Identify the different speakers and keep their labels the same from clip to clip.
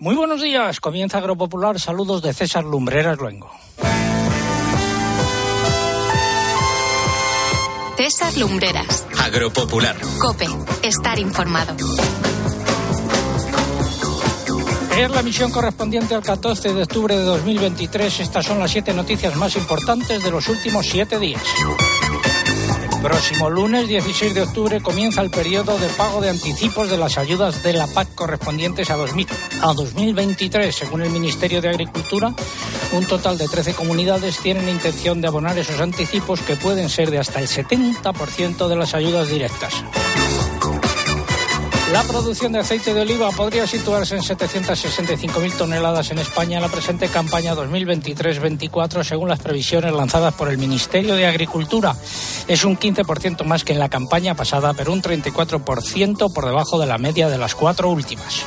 Speaker 1: Muy buenos días, comienza Agropopular, saludos de César Lumbreras Luengo.
Speaker 2: César Lumbreras.
Speaker 3: Agropopular.
Speaker 2: Cope, estar informado.
Speaker 1: Es la misión correspondiente al 14 de octubre de 2023. Estas son las siete noticias más importantes de los últimos siete días. Próximo lunes 16 de octubre comienza el periodo de pago de anticipos de las ayudas de la PAC correspondientes a, 2000, a 2023. Según el Ministerio de Agricultura, un total de 13 comunidades tienen intención de abonar esos anticipos que pueden ser de hasta el 70% de las ayudas directas. La producción de aceite de oliva podría situarse en 765.000 toneladas en España en la presente campaña 2023-24, según las previsiones lanzadas por el Ministerio de Agricultura. Es un 15% más que en la campaña pasada, pero un 34% por debajo de la media de las cuatro últimas.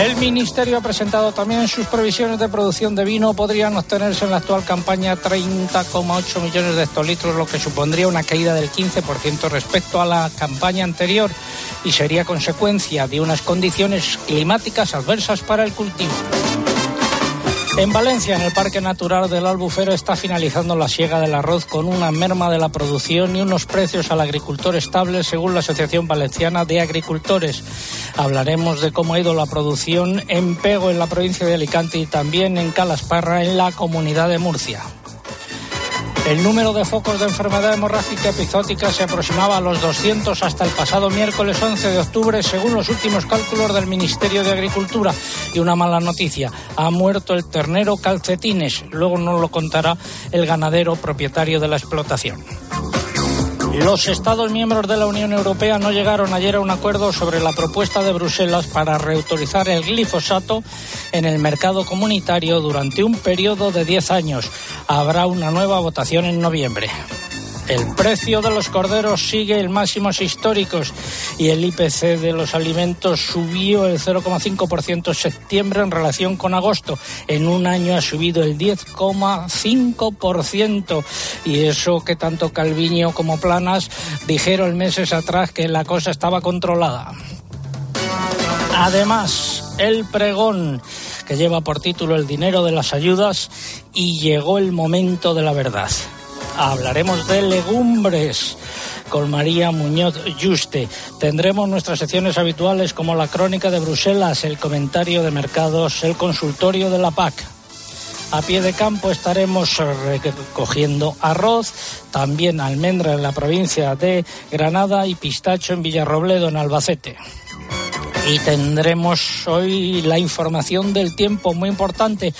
Speaker 1: El Ministerio ha presentado también sus previsiones de producción de vino. Podrían obtenerse en la actual campaña 30,8 millones de hectolitros, lo que supondría una caída del 15% respecto a la campaña anterior y sería consecuencia de unas condiciones climáticas adversas para el cultivo. En Valencia, en el Parque Natural del Albufero, está finalizando la siega del arroz con una merma de la producción y unos precios al agricultor estables, según la Asociación Valenciana de Agricultores. Hablaremos de cómo ha ido la producción en Pego, en la provincia de Alicante, y también en Calasparra, en la comunidad de Murcia. El número de focos de enfermedad hemorrágica epizótica se aproximaba a los 200 hasta el pasado miércoles 11 de octubre, según los últimos cálculos del Ministerio de Agricultura. Y una mala noticia, ha muerto el ternero calcetines. Luego nos lo contará el ganadero propietario de la explotación. Los Estados miembros de la Unión Europea no llegaron ayer a un acuerdo sobre la propuesta de Bruselas para reautorizar el glifosato en el mercado comunitario durante un periodo de 10 años. Habrá una nueva votación en noviembre. El precio de los corderos sigue en máximos históricos y el IPC de los alimentos subió el 0,5% en septiembre en relación con agosto. En un año ha subido el 10,5% y eso que tanto Calviño como Planas dijeron meses atrás que la cosa estaba controlada. Además, el pregón que lleva por título El dinero de las ayudas y llegó el momento de la verdad hablaremos de legumbres con María Muñoz Yuste. Tendremos nuestras secciones habituales como la crónica de Bruselas, el comentario de mercados, el consultorio de la PAC. A pie de campo estaremos recogiendo arroz, también almendra en la provincia de Granada y pistacho en Villarrobledo, en Albacete. Y tendremos hoy la información del tiempo muy importante.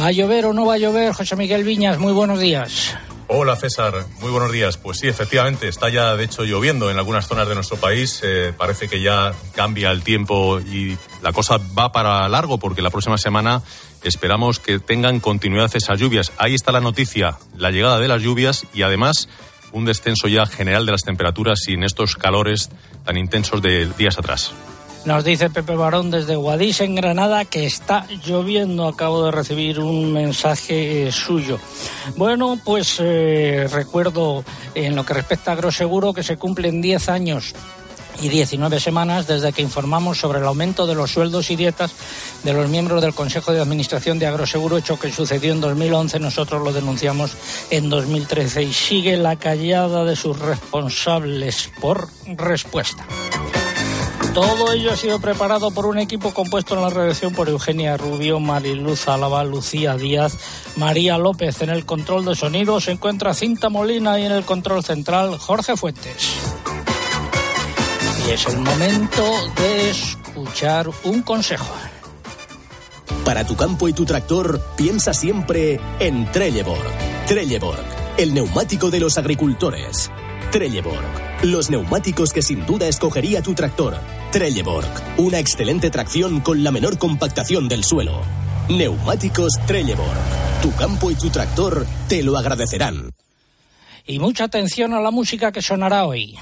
Speaker 1: ¿Va a llover o no va a llover? José Miguel Viñas, muy buenos días.
Speaker 4: Hola César, muy buenos días. Pues sí, efectivamente, está ya de hecho lloviendo en algunas zonas de nuestro país. Eh, parece que ya cambia el tiempo y la cosa va para largo porque la próxima semana esperamos que tengan continuidad esas lluvias. Ahí está la noticia, la llegada de las lluvias y además un descenso ya general de las temperaturas sin estos calores tan intensos de días atrás.
Speaker 1: Nos dice Pepe Barón desde Guadix, en Granada, que está lloviendo. Acabo de recibir un mensaje eh, suyo. Bueno, pues eh, recuerdo en lo que respecta a Agroseguro que se cumplen 10 años y 19 semanas desde que informamos sobre el aumento de los sueldos y dietas de los miembros del Consejo de Administración de Agroseguro, hecho que sucedió en 2011, nosotros lo denunciamos en 2013 y sigue la callada de sus responsables por respuesta. Todo ello ha sido preparado por un equipo compuesto en la redacción por Eugenia Rubio, Mariluz Álava, Lucía Díaz, María López. En el control de sonido se encuentra Cinta Molina y en el control central Jorge Fuentes. Y es el momento de escuchar un consejo.
Speaker 5: Para tu campo y tu tractor, piensa siempre en Trelleborg. Trelleborg, el neumático de los agricultores. Trelleborg los neumáticos que sin duda escogería tu tractor. Trelleborg, una excelente tracción con la menor compactación del suelo. Neumáticos Trelleborg. Tu campo y tu tractor te lo agradecerán.
Speaker 1: Y mucha atención a la música que sonará hoy.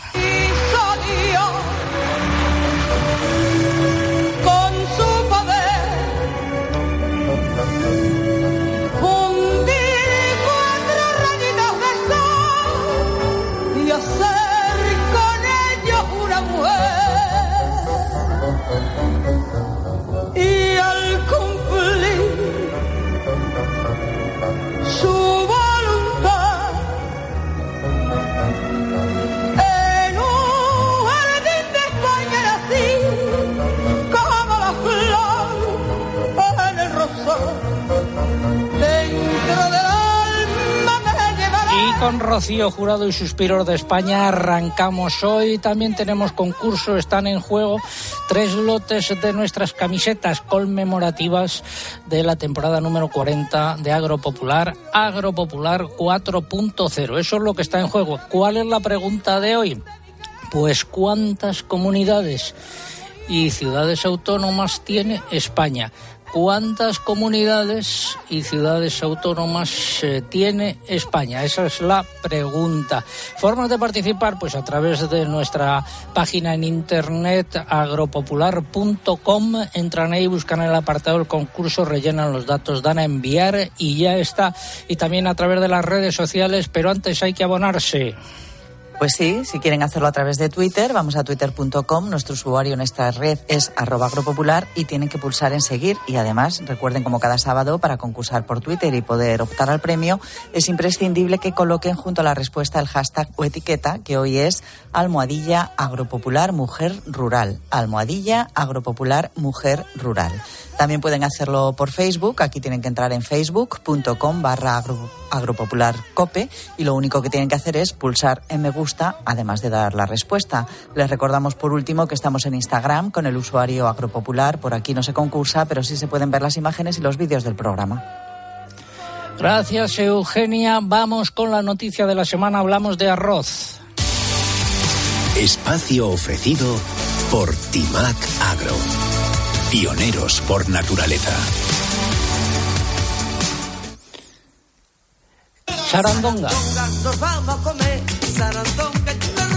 Speaker 1: Con Rocío Jurado y Suspiros de España. Arrancamos hoy. También tenemos concurso. Están en juego tres lotes de nuestras camisetas conmemorativas de la temporada número 40 de Agropopular, Agropopular 4.0. Eso es lo que está en juego. ¿Cuál es la pregunta de hoy? Pues cuántas comunidades y ciudades autónomas tiene España. ¿Cuántas comunidades y ciudades autónomas eh, tiene España? Esa es la pregunta. Formas de participar, pues a través de nuestra página en internet agropopular.com. Entran ahí, buscan el apartado del concurso, rellenan los datos, dan a enviar y ya está. Y también a través de las redes sociales, pero antes hay que abonarse.
Speaker 3: Pues sí, si quieren hacerlo a través de Twitter, vamos a twitter.com. Nuestro usuario en esta red es arroba agropopular y tienen que pulsar en seguir. Y además, recuerden como cada sábado, para concursar por Twitter y poder optar al premio, es imprescindible que coloquen junto a la respuesta el hashtag o etiqueta, que hoy es almohadilla agropopular mujer rural. Almohadilla agropopular mujer rural. También pueden hacerlo por Facebook. Aquí tienen que entrar en facebook.com barra agropopularcope y lo único que tienen que hacer es pulsar en me gusta, además de dar la respuesta. Les recordamos por último que estamos en Instagram con el usuario agropopular. Por aquí no se concursa, pero sí se pueden ver las imágenes y los vídeos del programa.
Speaker 1: Gracias, Eugenia. Vamos con la noticia de la semana. Hablamos de arroz.
Speaker 5: Espacio ofrecido por Timac Agro. Pioneros por naturaleza.
Speaker 1: Sarandonga.
Speaker 6: Nos vamos a comer sarandonga,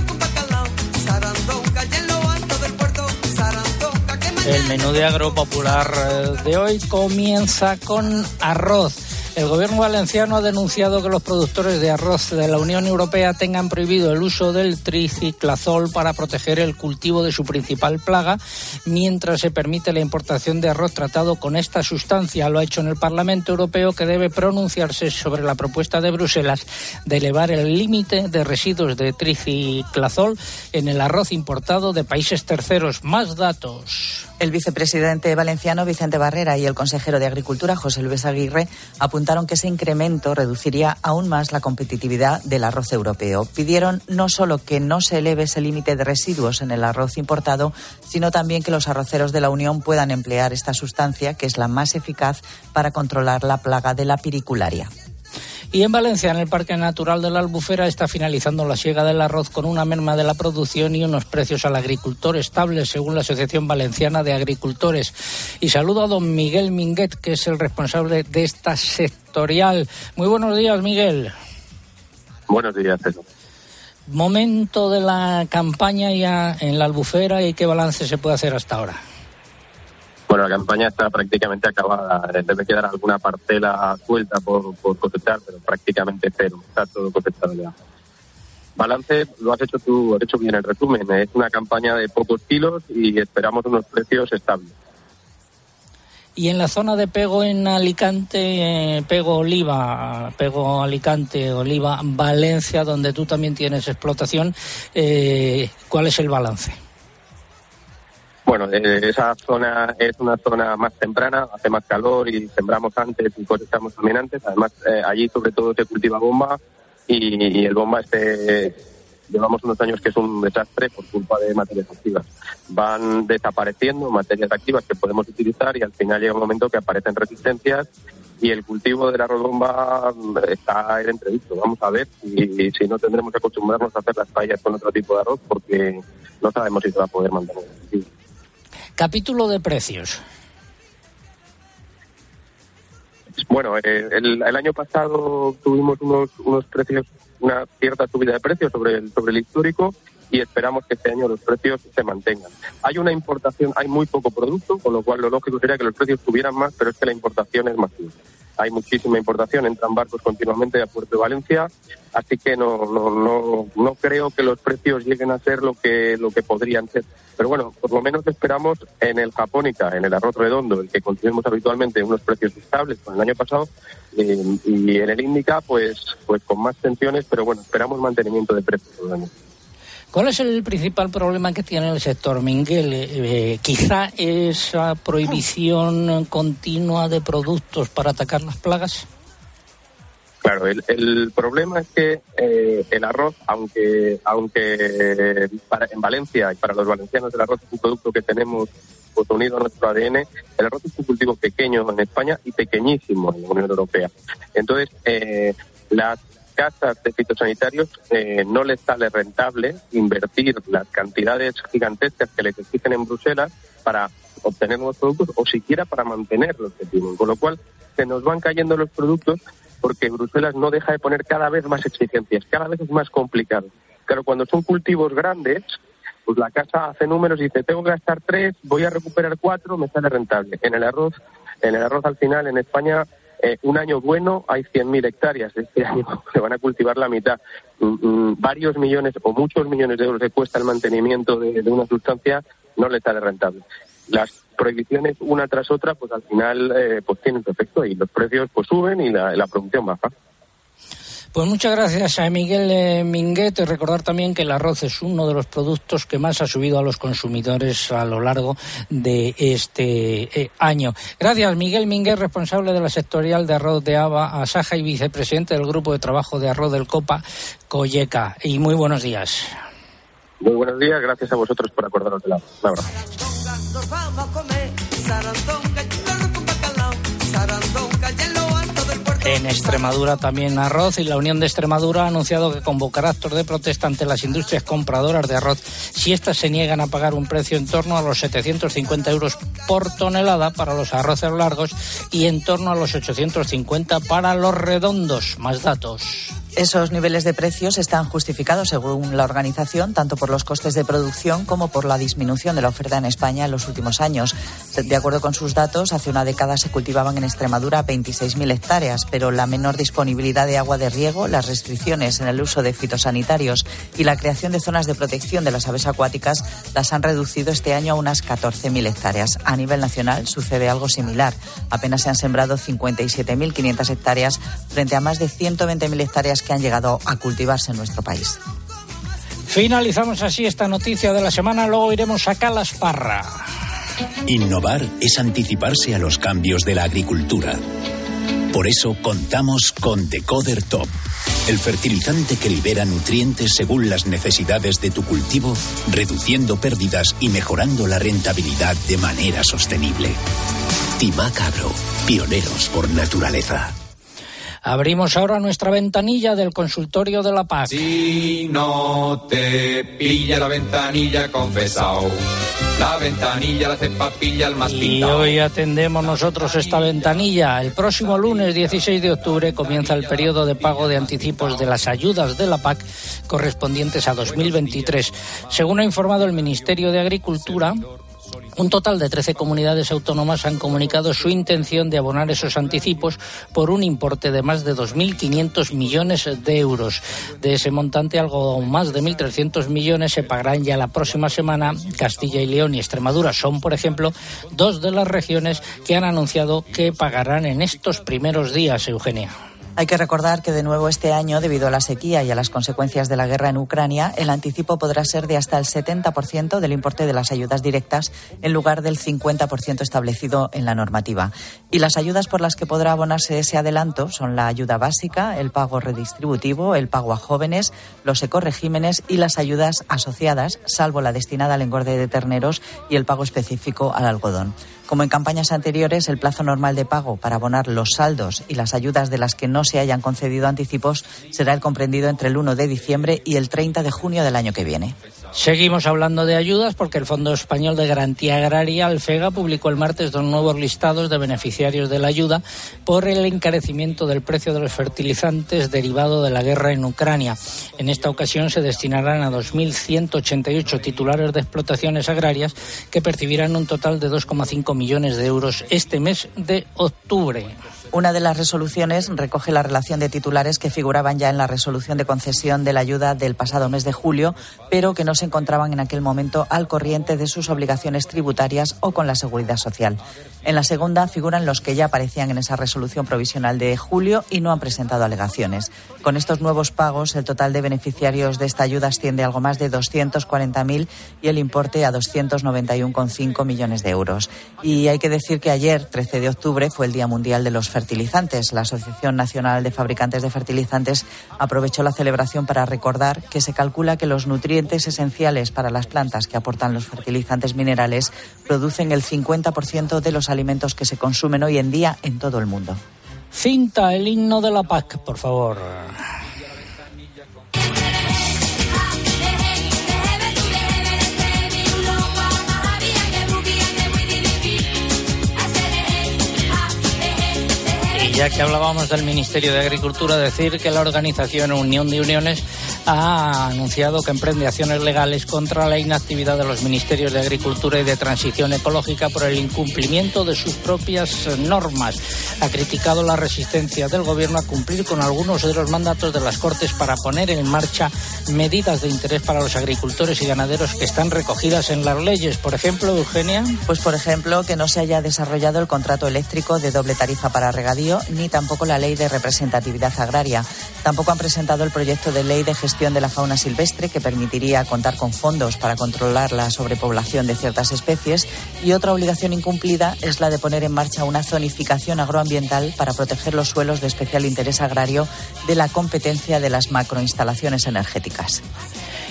Speaker 6: con bacalao. Sarandonga, en lo alto del puerto. Sarandonga, que mañana...
Speaker 1: El menú de agropopular eh, de hoy comienza con arroz. El gobierno valenciano ha denunciado que los productores de arroz de la Unión Europea tengan prohibido el uso del triciclazol para proteger el cultivo de su principal plaga, mientras se permite la importación de arroz tratado con esta sustancia. Lo ha hecho en el Parlamento Europeo, que debe pronunciarse sobre la propuesta de Bruselas de elevar el límite de residuos de triciclazol en el arroz importado de países terceros. Más datos.
Speaker 3: El vicepresidente valenciano Vicente Barrera y el consejero de Agricultura José Luis Aguirre apuntaron que ese incremento reduciría aún más la competitividad del arroz europeo. Pidieron no solo que no se eleve ese límite de residuos en el arroz importado, sino también que los arroceros de la Unión puedan emplear esta sustancia, que es la más eficaz para controlar la plaga de la piricularia.
Speaker 1: Y en Valencia, en el Parque Natural de la Albufera, está finalizando la siega del arroz con una merma de la producción y unos precios al agricultor estables, según la Asociación Valenciana de Agricultores. Y saludo a don Miguel Minguet, que es el responsable de esta sectorial. Muy buenos días, Miguel.
Speaker 7: Buenos días, César.
Speaker 1: Momento de la campaña ya en la Albufera y qué balance se puede hacer hasta ahora.
Speaker 7: Bueno, la campaña está prácticamente acabada. Debe quedar alguna parcela suelta por, cosechar, pero prácticamente cero. Está todo cosechado ya. Balance, lo has hecho tú, has hecho bien el resumen. Es una campaña de pocos kilos y esperamos unos precios estables.
Speaker 1: Y en la zona de Pego en Alicante, eh, Pego Oliva, Pego Alicante, Oliva, Valencia, donde tú también tienes explotación, eh, ¿cuál es el balance?
Speaker 7: Bueno, eh, esa zona es una zona más temprana, hace más calor y sembramos antes y cosechamos también antes. Además, eh, allí sobre todo se cultiva bomba y, el bomba este llevamos unos años que es un desastre por culpa de materias activas. Van desapareciendo materias activas que podemos utilizar y al final llega un momento que aparecen resistencias y el cultivo de la rodomba está en entrevisto. Vamos a ver si, si no tendremos que acostumbrarnos a hacer las fallas con otro tipo de arroz porque no sabemos si se va a poder mantener.
Speaker 1: Capítulo de precios.
Speaker 7: Bueno, eh, el, año pasado tuvimos unos, unos precios, una cierta subida de precios sobre el, sobre el histórico y esperamos que este año los precios se mantengan. Hay una importación, hay muy poco producto, con lo cual lo lógico sería que los precios subieran más, pero es que la importación es masiva. Hay muchísima importación, entran barcos continuamente a Puerto de Valencia, así que no, no, no, no creo que los precios lleguen a ser lo que, lo que podrían ser. Pero bueno, por lo menos esperamos en el Japónica, en el arroz redondo, el que consumimos habitualmente unos precios estables con el año pasado, eh, y en el Índica, pues, pues con más tensiones, pero bueno, esperamos mantenimiento de precios.
Speaker 1: ¿Cuál es el principal problema que tiene el sector, Miguel? Eh, quizá esa prohibición continua de productos para atacar las plagas.
Speaker 7: Claro, el, el problema es que eh, el arroz, aunque aunque para, en Valencia y para los valencianos el arroz es un producto que tenemos pues, unido a nuestro ADN, el arroz es un cultivo pequeño en España y pequeñísimo en la Unión Europea. Entonces, eh, las casas de fitosanitarios eh, no les sale rentable invertir las cantidades gigantescas que les exigen en Bruselas para obtener nuevos productos o siquiera para mantener los que. Con lo cual, se nos van cayendo los productos porque Bruselas no deja de poner cada vez más exigencias, cada vez es más complicado. Claro, cuando son cultivos grandes, pues la casa hace números y dice, tengo que gastar tres, voy a recuperar cuatro, me sale rentable. En el arroz, en el arroz al final, en España, eh, un año bueno hay 100.000 hectáreas. Este año se van a cultivar la mitad. Mm, mm, varios millones o muchos millones de euros que cuesta el mantenimiento de, una sustancia, no le sale rentable. Las prohibiciones una tras otra, pues al final eh, pues tienen su efecto y los precios pues suben y la, la producción baja.
Speaker 1: Pues muchas gracias a Miguel eh, Minguet. Y recordar también que el arroz es uno de los productos que más ha subido a los consumidores a lo largo de este eh, año. Gracias, Miguel Minguet, responsable de la sectorial de arroz de ABA, Asaja y vicepresidente del grupo de trabajo de arroz del COPA, Colleca. Y muy buenos días.
Speaker 7: Muy buenos días, gracias a vosotros por acordaros de la. Un
Speaker 6: En
Speaker 1: Extremadura también arroz y la Unión de Extremadura ha anunciado que convocará actos de protesta ante las industrias compradoras de arroz si éstas se niegan a pagar un precio en torno a los 750 euros por tonelada para los arroces largos y en torno a los 850 para los redondos. Más datos.
Speaker 3: Esos niveles de precios están justificados, según la organización, tanto por los costes de producción como por la disminución de la oferta en España en los últimos años. De acuerdo con sus datos, hace una década se cultivaban en Extremadura 26.000 hectáreas, pero la menor disponibilidad de agua de riego, las restricciones en el uso de fitosanitarios y la creación de zonas de protección de las aves acuáticas las han reducido este año a unas 14.000 hectáreas. A nivel nacional sucede algo similar. Apenas se han sembrado 57.500 hectáreas frente a más de 120.000 hectáreas que han llegado a cultivarse en nuestro país.
Speaker 1: Finalizamos así esta noticia de la semana, luego iremos a Calasparra.
Speaker 5: Innovar es anticiparse a los cambios de la agricultura. Por eso contamos con Decoder Top, el fertilizante que libera nutrientes según las necesidades de tu cultivo, reduciendo pérdidas y mejorando la rentabilidad de manera sostenible. Timac Agro, pioneros por naturaleza.
Speaker 1: Abrimos ahora nuestra ventanilla del consultorio de la PAC.
Speaker 8: Si no te pilla la ventanilla, confesao. La ventanilla la cepa pilla el más
Speaker 1: Y
Speaker 8: pintao.
Speaker 1: hoy atendemos nosotros esta ventanilla. El próximo lunes 16 de octubre comienza el periodo de pago de anticipos de las ayudas de la PAC correspondientes a 2023. Según ha informado el Ministerio de Agricultura, un total de 13 comunidades autónomas han comunicado su intención de abonar esos anticipos por un importe de más de 2.500 millones de euros. De ese montante, algo más de 1.300 millones se pagarán ya la próxima semana. Castilla y León y Extremadura son, por ejemplo, dos de las regiones que han anunciado que pagarán en estos primeros días, Eugenia.
Speaker 3: Hay que recordar que de nuevo este año, debido a la sequía y a las consecuencias de la guerra en Ucrania, el anticipo podrá ser de hasta el 70% del importe de las ayudas directas en lugar del 50% establecido en la normativa. Y las ayudas por las que podrá abonarse ese adelanto son la ayuda básica, el pago redistributivo, el pago a jóvenes, los ecoregímenes y las ayudas asociadas, salvo la destinada al engorde de terneros y el pago específico al algodón. Como en campañas anteriores, el plazo normal de pago para abonar los saldos y las ayudas de las que no se hayan concedido anticipos será el comprendido entre el 1 de diciembre y el 30 de junio del año que viene.
Speaker 1: Seguimos hablando de ayudas porque el Fondo Español de Garantía Agraria, el FEGA, publicó el martes dos nuevos listados de beneficiarios de la ayuda por el encarecimiento del precio de los fertilizantes derivado de la guerra en Ucrania. En esta ocasión se destinarán a 2.188 titulares de explotaciones agrarias que percibirán un total de 2,5 millones de euros este mes de octubre.
Speaker 3: Una de las resoluciones recoge la relación de titulares que figuraban ya en la resolución de concesión de la ayuda del pasado mes de julio, pero que no se encontraban en aquel momento al corriente de sus obligaciones tributarias o con la seguridad social. En la segunda figuran los que ya aparecían en esa resolución provisional de julio y no han presentado alegaciones. Con estos nuevos pagos, el total de beneficiarios de esta ayuda asciende a algo más de 240.000 y el importe a 291,5 millones de euros. Y hay que decir que ayer, 13 de octubre, fue el Día Mundial de los fertilizantes. La Asociación Nacional de Fabricantes de Fertilizantes aprovechó la celebración para recordar que se calcula que los nutrientes esenciales para las plantas que aportan los fertilizantes minerales producen el 50% de los alimentos que se consumen hoy en día en todo el mundo.
Speaker 1: Cinta el himno de la PAC, por favor. Ya que hablábamos del Ministerio de Agricultura, decir que la organización Unión de Uniones ha anunciado que emprende acciones legales contra la inactividad de los Ministerios de Agricultura y de Transición Ecológica por el incumplimiento de sus propias normas. Ha criticado la resistencia del Gobierno a cumplir con algunos de los mandatos de las Cortes para poner en marcha medidas de interés para los agricultores y ganaderos que están recogidas en las leyes. Por ejemplo, Eugenia.
Speaker 3: Pues, por ejemplo, que no se haya desarrollado el contrato eléctrico de doble tarifa para regadío, ni tampoco la ley de representatividad agraria. Tampoco han presentado el proyecto de ley de gestión de la fauna silvestre que permitiría contar con fondos para controlar la sobrepoblación de ciertas especies y otra obligación incumplida es la de poner en marcha una zonificación agroambiental para proteger los suelos de especial interés agrario de la competencia de las macroinstalaciones energéticas.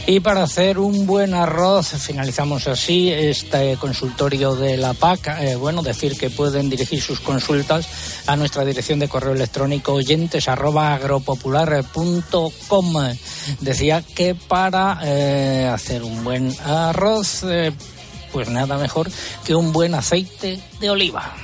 Speaker 1: Y para hacer un buen arroz, finalizamos así este consultorio de la PAC. Eh, bueno, decir que pueden dirigir sus consultas a nuestra dirección de correo electrónico oyentes arroba Decía que para eh, hacer un buen arroz, eh, pues nada mejor que un buen aceite de oliva.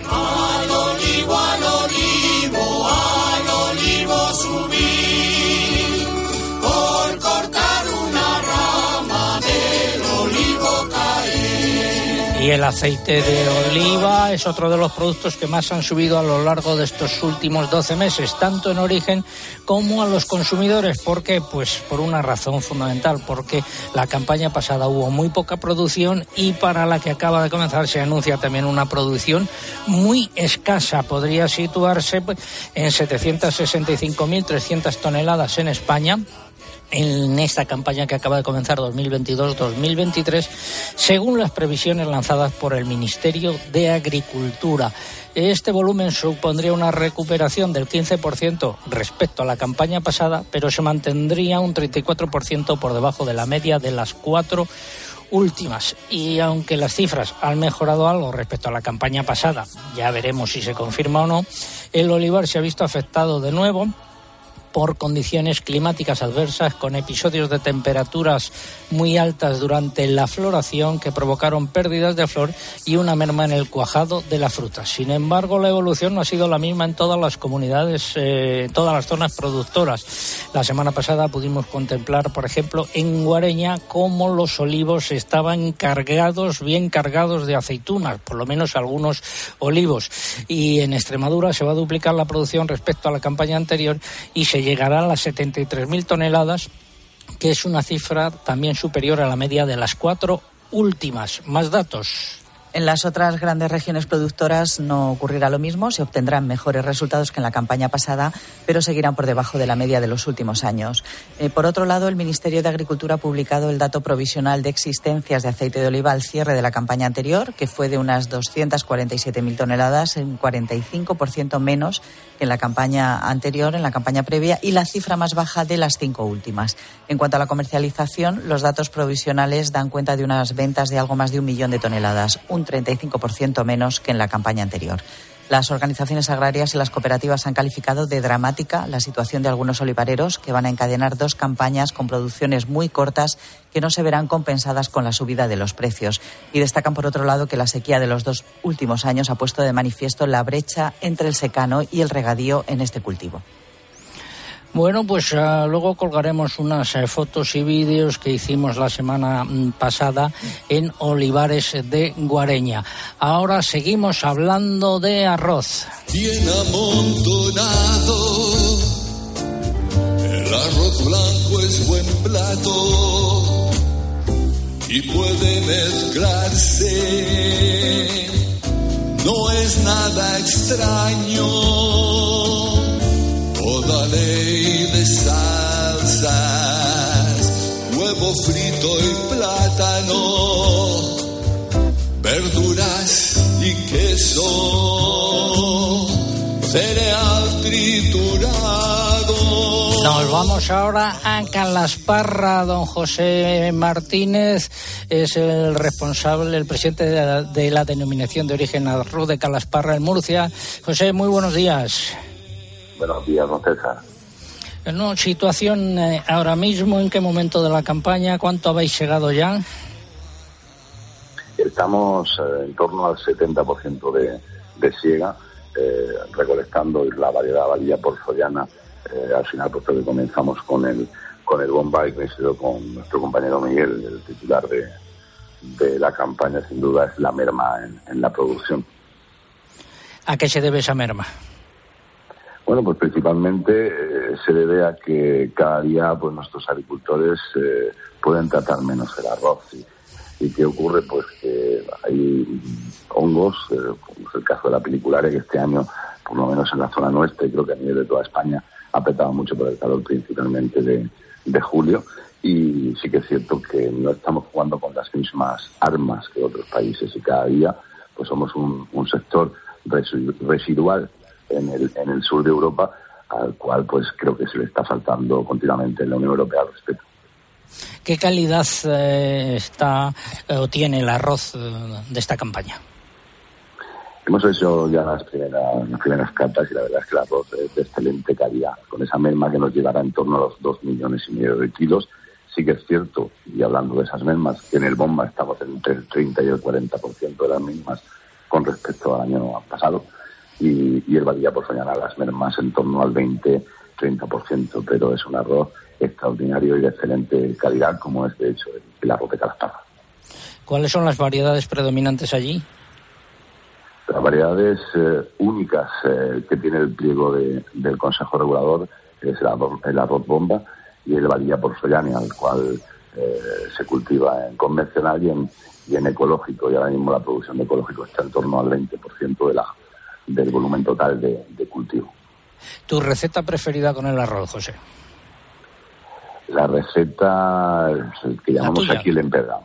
Speaker 1: Y el aceite de oliva es otro de los productos que más han subido a lo largo de estos últimos 12 meses, tanto en origen como a los consumidores. ¿Por qué? Pues por una razón fundamental, porque la campaña pasada hubo muy poca producción y para la que acaba de comenzar se anuncia también una producción muy escasa. Podría situarse pues, en 765.300 toneladas en España en esta campaña que acaba de comenzar 2022-2023, según las previsiones lanzadas por el Ministerio de Agricultura. Este volumen supondría una recuperación del 15% respecto a la campaña pasada, pero se mantendría un 34% por debajo de la media de las cuatro últimas. Y aunque las cifras han mejorado algo respecto a la campaña pasada, ya veremos si se confirma o no, el olivar se ha visto afectado de nuevo por condiciones climáticas adversas con episodios de temperaturas muy altas durante la floración que provocaron pérdidas de flor y una merma en el cuajado de la fruta. Sin embargo, la evolución no ha sido la misma en todas las comunidades, eh, todas las zonas productoras. La semana pasada pudimos contemplar, por ejemplo, en Guareña cómo los olivos estaban cargados, bien cargados de aceitunas, por lo menos algunos olivos. Y en Extremadura se va a duplicar la producción respecto a la campaña anterior y se llegará a las 73.000 toneladas, que es una cifra también superior a la media de las cuatro últimas. Más datos.
Speaker 3: En las otras grandes regiones productoras no ocurrirá lo mismo, se obtendrán mejores resultados que en la campaña pasada, pero seguirán por debajo de la media de los últimos años. Eh, por otro lado, el Ministerio de Agricultura ha publicado el dato provisional de existencias de aceite de oliva al cierre de la campaña anterior, que fue de unas 247.000 toneladas, un 45% menos que en la campaña anterior, en la campaña previa, y la cifra más baja de las cinco últimas. En cuanto a la comercialización, los datos provisionales dan cuenta de unas ventas de algo más de un millón de toneladas, 35% menos que en la campaña anterior. Las organizaciones agrarias y las cooperativas han calificado de dramática la situación de algunos olivareros que van a encadenar dos campañas con producciones muy cortas que no se verán compensadas con la subida de los precios. Y destacan, por otro lado, que la sequía de los dos últimos años ha puesto de manifiesto la brecha entre el secano y el regadío en este cultivo.
Speaker 1: Bueno, pues uh, luego colgaremos unas uh, fotos y vídeos que hicimos la semana mm, pasada en Olivares de Guareña. Ahora seguimos hablando de arroz.
Speaker 9: Bien amontonado, el arroz blanco es buen plato y puede mezclarse, no es nada extraño toda ley de salsas, huevo frito y plátano, verduras y queso, cereal triturado.
Speaker 1: Nos vamos ahora a Calasparra. Don José Martínez es el responsable, el presidente de la, de la denominación de origen arroz de Calasparra en Murcia. José, muy buenos días.
Speaker 10: Buenos días, don César.
Speaker 1: No, situación eh, ahora mismo, ¿en qué momento de la campaña? ¿Cuánto habéis llegado ya?
Speaker 10: Estamos eh, en torno al 70% de, de siega, eh, recolectando la variedad varilla por Soriana. Eh, al final, pues que comenzamos con el con el Bombay, coincido con nuestro compañero Miguel, el titular de, de la campaña, sin duda es la merma en, en la producción.
Speaker 1: ¿A qué se debe esa merma?
Speaker 10: Bueno, pues principalmente eh, se debe a que cada día pues nuestros agricultores eh, pueden tratar menos el arroz. ¿Y, qué ocurre? Pues que hay hongos, eh, como es el caso de la pelicularia, que este año, por lo menos en la zona nuestra, y creo que a nivel de toda España, ha apretado mucho por el calor principalmente de, julio. Y sí que es cierto que no estamos jugando con las mismas armas que otros países y cada día pues somos un, un sector resi- residual en el, en el sur de Europa al cual pues creo que se le está faltando continuamente en la Unión Europea al respecto.
Speaker 1: ¿Qué calidad eh, está eh, o tiene el arroz eh, de esta campaña?
Speaker 10: Hemos hecho ya las primeras, las primeras cartas y la verdad es que el arroz es de excelente calidad, con esa merma que nos llegará en torno a los dos millones y medio de kilos. Sí que es cierto, y hablando de esas mermas, que en el bomba estamos entre el 30 y el 40% de las mismas con respecto al año pasado, y, y el varilla por soñar las mermas en torno al 20-30%, pero es un arroz extraordinario y de excelente calidad, como es de hecho el, arroz de Calasparra.
Speaker 1: ¿Cuáles son las variedades predominantes allí?
Speaker 10: Las variedades eh, únicas eh, que tiene el pliego de- del Consejo Regulador es el arroz, el arroz bomba y el varilla por Soyania, al cual eh, se cultiva en convencional y en, y en ecológico. Y ahora mismo la producción de ecológico está en torno al 20% de la, del volumen total de, de cultivo.
Speaker 1: ¿Tu receta preferida con el arroz, José?
Speaker 10: La receta el que llamamos aquí el empedrado.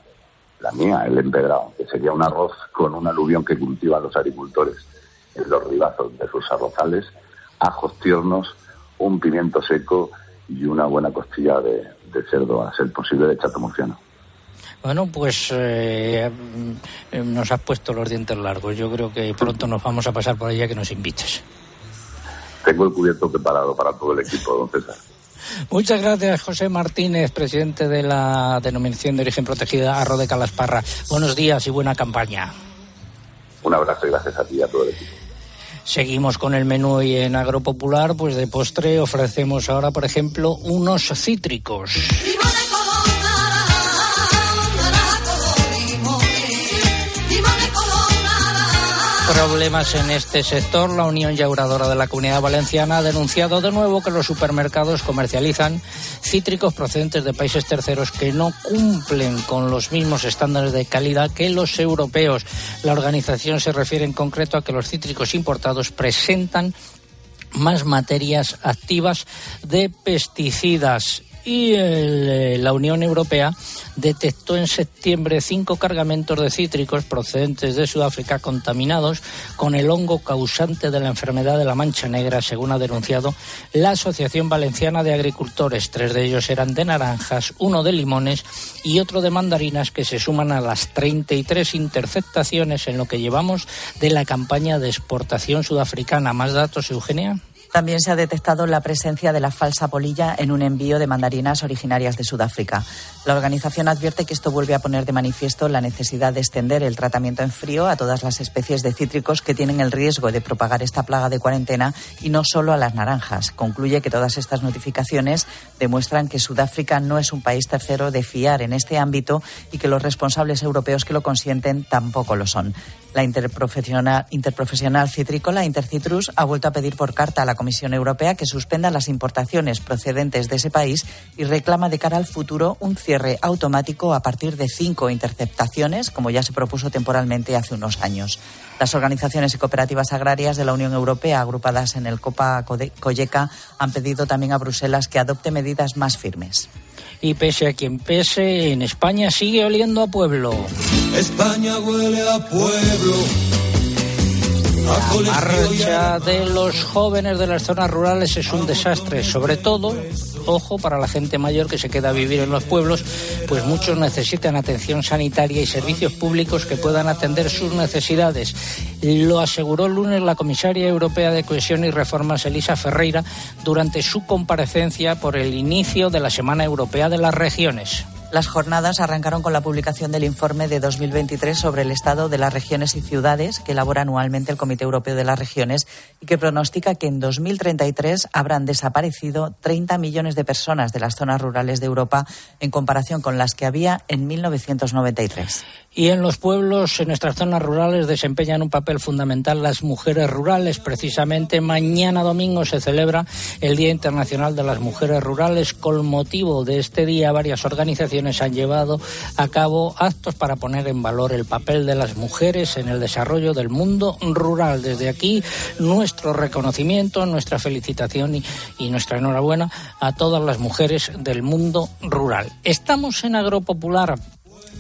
Speaker 10: La mía, el empedrado, que sería un arroz con un aluvión que cultivan los agricultores en los ribazos de sus arrozales, ajos tiernos, un pimiento seco y una buena costilla de, de cerdo, a ser posible de chato murciano.
Speaker 1: Bueno, pues eh, mm, nos has puesto los dientes largos. Yo creo que pronto nos vamos a pasar por allá que nos invites.
Speaker 10: Tengo el cubierto preparado para todo el equipo, don César.
Speaker 1: Muchas gracias, José Martínez, presidente de la denominación de origen protegida Arroz de Calasparra. Buenos días y buena campaña.
Speaker 10: Un abrazo y gracias a ti y a todo el equipo.
Speaker 1: Seguimos con el menú y en Agropopular, pues de postre ofrecemos ahora, por ejemplo, unos cítricos. Problemas en este sector. La Unión Yauradora de la Comunidad Valenciana ha denunciado de nuevo que los supermercados comercializan cítricos procedentes de países terceros que no cumplen con los mismos estándares de calidad que los europeos. La organización se refiere en concreto a que los cítricos importados presentan más materias activas de pesticidas. Y eh, la Unión Europea detectó en septiembre cinco cargamentos de cítricos procedentes de Sudáfrica contaminados con el hongo causante de la enfermedad de la mancha negra, según ha denunciado la Asociación Valenciana de Agricultores. Tres de ellos eran de naranjas, uno de limones y otro de mandarinas, que se suman a las 33 interceptaciones en lo que llevamos de la campaña de exportación sudafricana. ¿Más datos, Eugenia?
Speaker 3: También se ha detectado la presencia de la falsa polilla en un envío de mandarinas originarias de Sudáfrica. La organización advierte que esto vuelve a poner de manifiesto la necesidad de extender el tratamiento en frío a todas las especies de cítricos que tienen el riesgo de propagar esta plaga de cuarentena y no solo a las naranjas. Concluye que todas estas notificaciones demuestran que Sudáfrica no es un país tercero de fiar en este ámbito y que los responsables europeos que lo consienten tampoco lo son. La interprofesional, citrícola Intercitrus ha vuelto a pedir por carta a la Comisión Europea que suspenda las importaciones procedentes de ese país y reclama de cara al futuro un cierre automático a partir de cinco interceptaciones, como ya se propuso temporalmente hace unos años. Las organizaciones y cooperativas agrarias de la Unión Europea, agrupadas en el Copa Coyeca, han pedido también a Bruselas que adopte medidas más firmes.
Speaker 1: Y pese a quien pese, en España sigue oliendo a pueblo.
Speaker 9: España huele a pueblo,
Speaker 1: La marcha de los jóvenes de las zonas rurales es un desastre, sobre todo, ojo, para la gente mayor que se queda a vivir en los pueblos, pues muchos necesitan atención sanitaria y servicios públicos que puedan atender sus necesidades. Lo aseguró el lunes la comisaria europea de Cohesión y Reformas, Elisa Ferreira, durante su comparecencia por el inicio de la Semana Europea de las Regiones.
Speaker 3: Las jornadas arrancaron con la publicación del informe de 2023 sobre el estado de las regiones y ciudades que elabora anualmente el Comité Europeo de las Regiones y que pronostica que en 2033 habrán desaparecido 30 millones de personas de las zonas rurales de Europa en comparación con las que había en 1993.
Speaker 1: Y en los pueblos, en nuestras zonas rurales, desempeñan un papel fundamental las mujeres rurales. Precisamente mañana domingo se celebra el Día Internacional de las Mujeres Rurales. Con motivo de este día, varias organizaciones han llevado a cabo actos para poner en valor el papel de las mujeres en el desarrollo del mundo rural. Desde aquí, nuestro reconocimiento, nuestra felicitación y, y nuestra enhorabuena a todas las mujeres del mundo rural. Estamos en Agropopular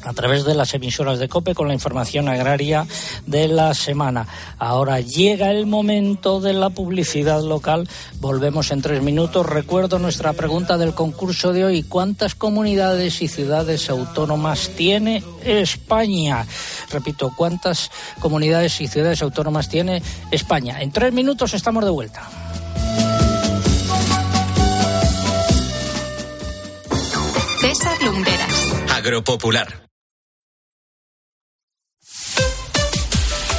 Speaker 1: a través de las emisoras de COPE con la información agraria de la semana. Ahora llega el momento de la publicidad local. Volvemos en tres minutos. Recuerdo nuestra pregunta del concurso de hoy. ¿Cuántas comunidades y ciudades autónomas tiene España? Repito, ¿cuántas comunidades y ciudades autónomas tiene España? En tres minutos estamos de vuelta.
Speaker 2: César Lumberas.
Speaker 5: Agropopular.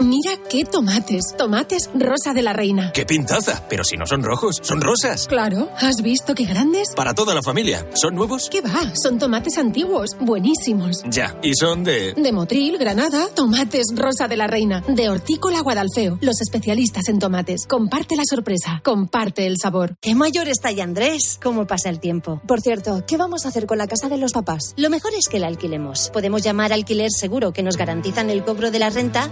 Speaker 11: Mira qué tomates. Tomates rosa de la reina.
Speaker 12: ¡Qué pintaza! Pero si no son rojos, son rosas.
Speaker 11: Claro, ¿has visto qué grandes?
Speaker 12: Para toda la familia. ¿Son nuevos?
Speaker 11: ¿Qué va? Son tomates antiguos, buenísimos.
Speaker 12: Ya. ¿Y son de...?
Speaker 11: De Motril, Granada, tomates rosa de la reina. De Hortícola Guadalfeo, los especialistas en tomates. Comparte la sorpresa, comparte el sabor.
Speaker 13: Qué mayor está ya Andrés. ¿Cómo pasa el tiempo?
Speaker 14: Por cierto, ¿qué vamos a hacer con la casa de los papás?
Speaker 13: Lo mejor es que la alquilemos. Podemos llamar alquiler seguro que nos garantizan el cobro de la renta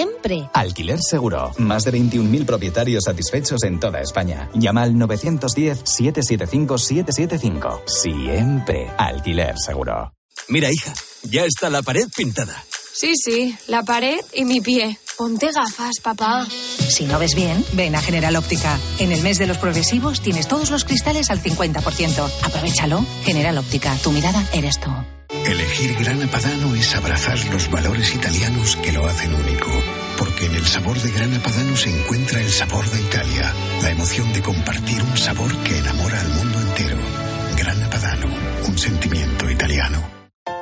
Speaker 13: siempre.
Speaker 15: Alquiler Seguro. Más de 21.000 propietarios satisfechos en toda España. Llama al 910-775-775. Siempre Alquiler Seguro.
Speaker 12: Mira, hija, ya está la pared pintada.
Speaker 16: Sí, sí, la pared y mi pie. Ponte gafas, papá.
Speaker 17: Si no ves bien, ven a General Óptica. En el mes de los progresivos tienes todos los cristales al 50%. Aprovechalo. General Óptica, tu mirada eres tú.
Speaker 18: Elegir Grana Padano es abrazar los valores italianos que lo hacen único. Porque en el sabor de Grana Padano se encuentra el sabor de Italia, la emoción de compartir un sabor que enamora al mundo entero. Grana Padano, un sentimiento italiano.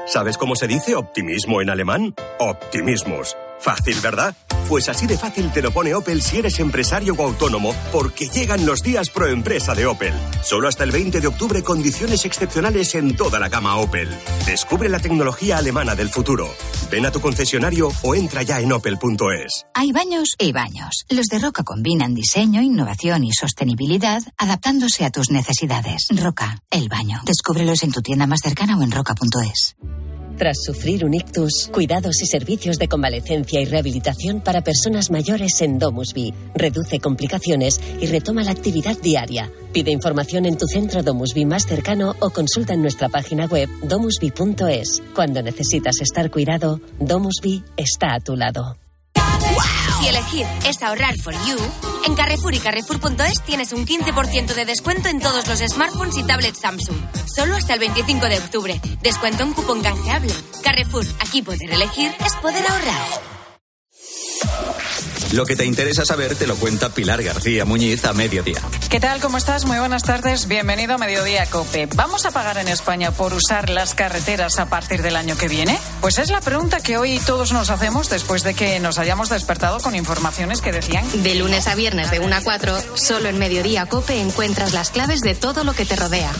Speaker 19: ¿Sabes cómo se dice optimismo en alemán? Optimismus. Fácil, ¿verdad? Pues así de fácil te lo pone Opel si eres empresario o autónomo, porque llegan los días pro empresa de Opel. Solo hasta el 20 de octubre condiciones excepcionales en toda la gama Opel. Descubre la tecnología alemana del futuro. Ven a tu concesionario o entra ya en opel.es.
Speaker 20: Hay baños y baños. Los de Roca combinan diseño, innovación y sostenibilidad, adaptándose a tus necesidades. Roca, el baño. Descúbrelos en tu tienda más cercana o en roca.es.
Speaker 21: Tras sufrir un ictus, cuidados y servicios de convalecencia y rehabilitación para personas mayores en Domusby. Reduce complicaciones y retoma la actividad diaria. Pide información en tu centro Domusby más cercano o consulta en nuestra página web domusby.es. Cuando necesitas estar cuidado, Domusby está a tu lado.
Speaker 22: Elegir es ahorrar for you, en Carrefour y Carrefour.es tienes un 15% de descuento en todos los smartphones y tablets Samsung. Solo hasta el 25 de octubre. Descuento en cupón canjeable. Carrefour, aquí poder elegir es poder ahorrar.
Speaker 23: Lo que te interesa saber te lo cuenta Pilar García Muñiz a mediodía.
Speaker 24: ¿Qué tal? ¿Cómo estás? Muy buenas tardes. Bienvenido a Mediodía Cope. ¿Vamos a pagar en España por usar las carreteras a partir del año que viene? Pues es la pregunta que hoy todos nos hacemos después de que nos hayamos despertado con informaciones que decían.
Speaker 2: De lunes a viernes de 1 a 4, solo en Mediodía Cope encuentras las claves de todo lo que te rodea.